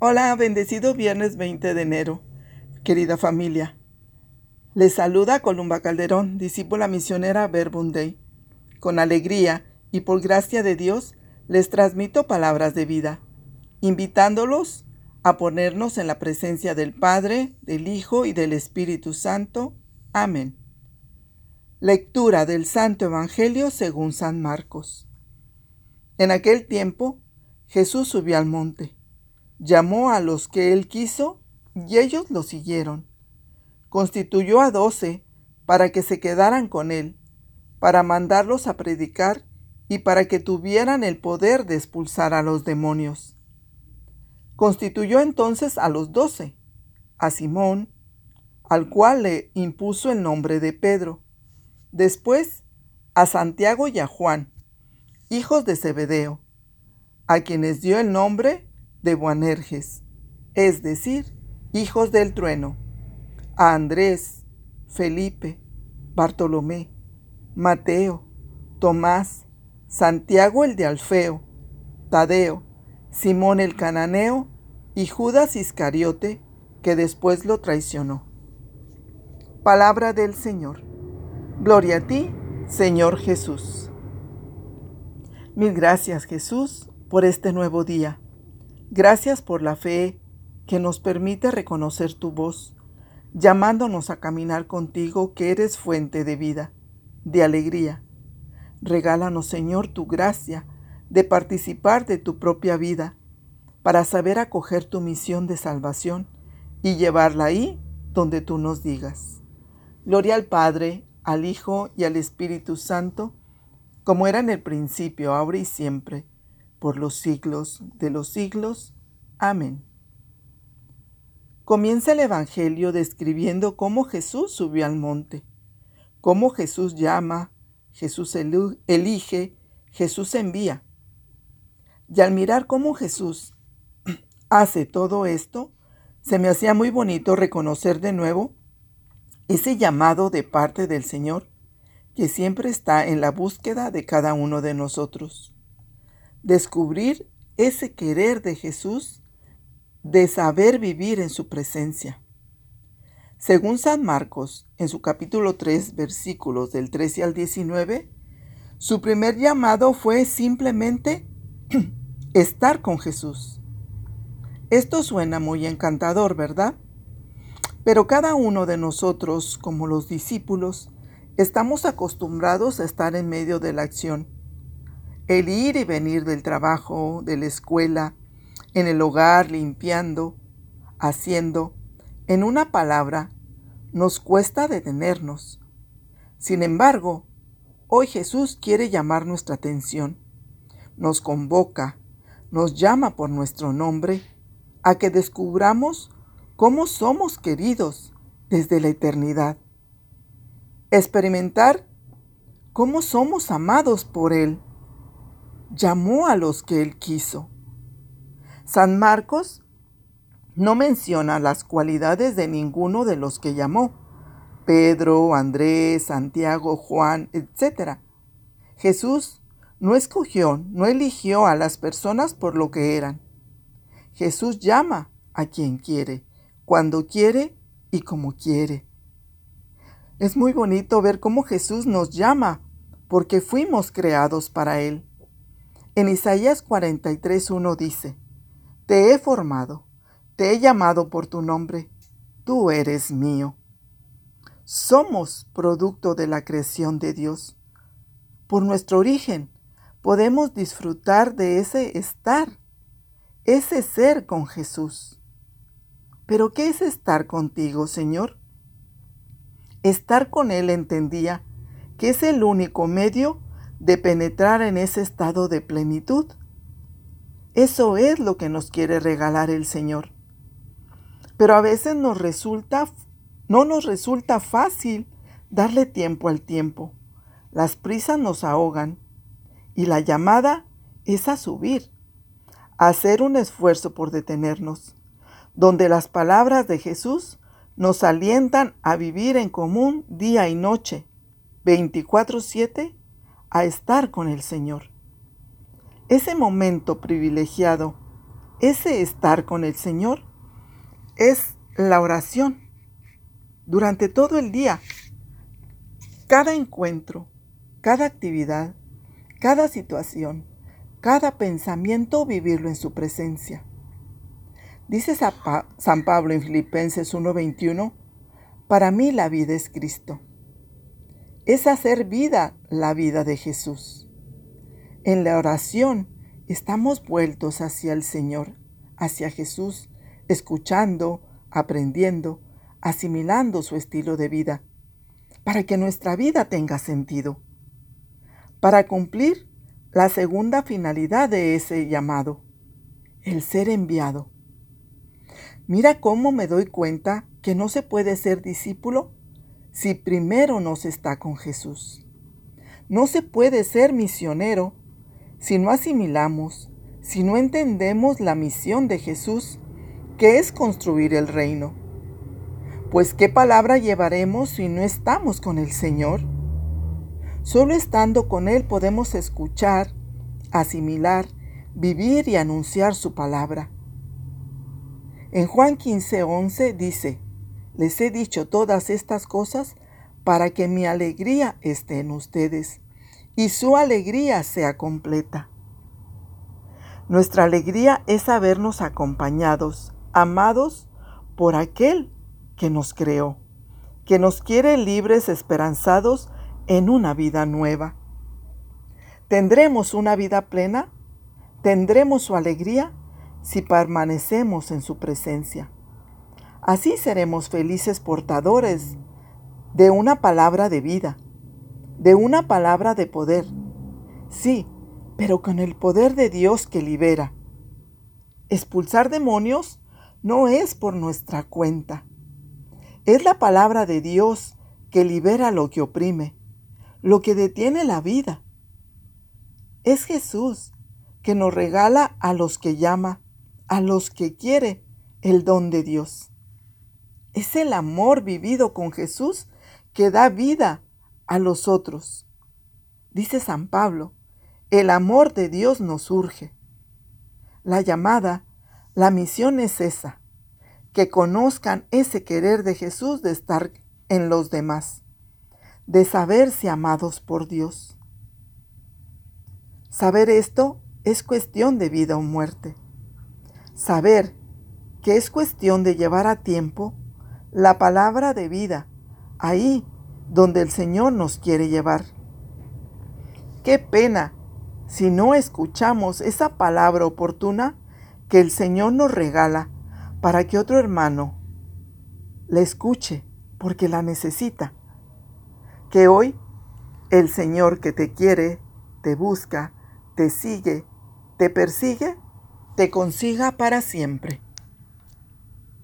Hola, bendecido viernes 20 de enero, querida familia. Les saluda Columba Calderón, discípula misionera Verbum. Con alegría y por gracia de Dios les transmito palabras de vida, invitándolos a ponernos en la presencia del Padre, del Hijo y del Espíritu Santo. Amén. Lectura del Santo Evangelio según San Marcos. En aquel tiempo, Jesús subió al monte Llamó a los que él quiso y ellos lo siguieron. Constituyó a doce para que se quedaran con él, para mandarlos a predicar y para que tuvieran el poder de expulsar a los demonios. Constituyó entonces a los doce, a Simón, al cual le impuso el nombre de Pedro, después a Santiago y a Juan, hijos de Zebedeo, a quienes dio el nombre de Boanerges, es decir, hijos del trueno, a Andrés, Felipe, Bartolomé, Mateo, Tomás, Santiago el de Alfeo, Tadeo, Simón el cananeo y Judas Iscariote, que después lo traicionó. Palabra del Señor. Gloria a ti, Señor Jesús. Mil gracias, Jesús, por este nuevo día Gracias por la fe que nos permite reconocer tu voz, llamándonos a caminar contigo que eres fuente de vida, de alegría. Regálanos, Señor, tu gracia de participar de tu propia vida, para saber acoger tu misión de salvación y llevarla ahí donde tú nos digas. Gloria al Padre, al Hijo y al Espíritu Santo, como era en el principio, ahora y siempre, por los siglos de los siglos. Amén. Comienza el Evangelio describiendo cómo Jesús subió al monte, cómo Jesús llama, Jesús elige, Jesús envía. Y al mirar cómo Jesús hace todo esto, se me hacía muy bonito reconocer de nuevo ese llamado de parte del Señor que siempre está en la búsqueda de cada uno de nosotros descubrir ese querer de Jesús de saber vivir en su presencia. Según San Marcos, en su capítulo 3, versículos del 13 al 19, su primer llamado fue simplemente estar con Jesús. Esto suena muy encantador, ¿verdad? Pero cada uno de nosotros, como los discípulos, estamos acostumbrados a estar en medio de la acción el ir y venir del trabajo, de la escuela, en el hogar, limpiando, haciendo, en una palabra, nos cuesta detenernos. Sin embargo, hoy Jesús quiere llamar nuestra atención, nos convoca, nos llama por nuestro nombre a que descubramos cómo somos queridos desde la eternidad. Experimentar cómo somos amados por Él llamó a los que él quiso. San Marcos no menciona las cualidades de ninguno de los que llamó, Pedro, Andrés, Santiago, Juan, etc. Jesús no escogió, no eligió a las personas por lo que eran. Jesús llama a quien quiere, cuando quiere y como quiere. Es muy bonito ver cómo Jesús nos llama, porque fuimos creados para Él. En Isaías 43.1 dice, Te he formado, te he llamado por tu nombre, tú eres mío. Somos producto de la creación de Dios. Por nuestro origen podemos disfrutar de ese estar, ese ser con Jesús. Pero ¿qué es estar contigo, Señor? Estar con Él entendía que es el único medio de penetrar en ese estado de plenitud. Eso es lo que nos quiere regalar el Señor. Pero a veces nos resulta, no nos resulta fácil darle tiempo al tiempo. Las prisas nos ahogan y la llamada es a subir, a hacer un esfuerzo por detenernos, donde las palabras de Jesús nos alientan a vivir en común día y noche, 24/7 a estar con el Señor. Ese momento privilegiado ese estar con el Señor es la oración durante todo el día. Cada encuentro, cada actividad, cada situación, cada pensamiento, vivirlo en su presencia. Dice San Pablo en Filipenses 1:21, para mí la vida es Cristo. Es hacer vida la vida de Jesús. En la oración estamos vueltos hacia el Señor, hacia Jesús, escuchando, aprendiendo, asimilando su estilo de vida, para que nuestra vida tenga sentido, para cumplir la segunda finalidad de ese llamado, el ser enviado. Mira cómo me doy cuenta que no se puede ser discípulo si primero no se está con Jesús. No se puede ser misionero si no asimilamos, si no entendemos la misión de Jesús, que es construir el reino. Pues ¿qué palabra llevaremos si no estamos con el Señor? Solo estando con Él podemos escuchar, asimilar, vivir y anunciar su palabra. En Juan 15:11 dice, les he dicho todas estas cosas para que mi alegría esté en ustedes y su alegría sea completa. Nuestra alegría es sabernos acompañados, amados por aquel que nos creó, que nos quiere libres, esperanzados en una vida nueva. ¿Tendremos una vida plena? ¿Tendremos su alegría si permanecemos en su presencia? Así seremos felices portadores de una palabra de vida, de una palabra de poder. Sí, pero con el poder de Dios que libera. Expulsar demonios no es por nuestra cuenta. Es la palabra de Dios que libera lo que oprime, lo que detiene la vida. Es Jesús que nos regala a los que llama, a los que quiere el don de Dios. Es el amor vivido con Jesús que da vida a los otros. Dice San Pablo, el amor de Dios nos urge. La llamada, la misión es esa, que conozcan ese querer de Jesús de estar en los demás, de saberse amados por Dios. Saber esto es cuestión de vida o muerte. Saber que es cuestión de llevar a tiempo la palabra de vida, ahí donde el Señor nos quiere llevar. Qué pena si no escuchamos esa palabra oportuna que el Señor nos regala para que otro hermano la escuche porque la necesita. Que hoy el Señor que te quiere, te busca, te sigue, te persigue, te consiga para siempre.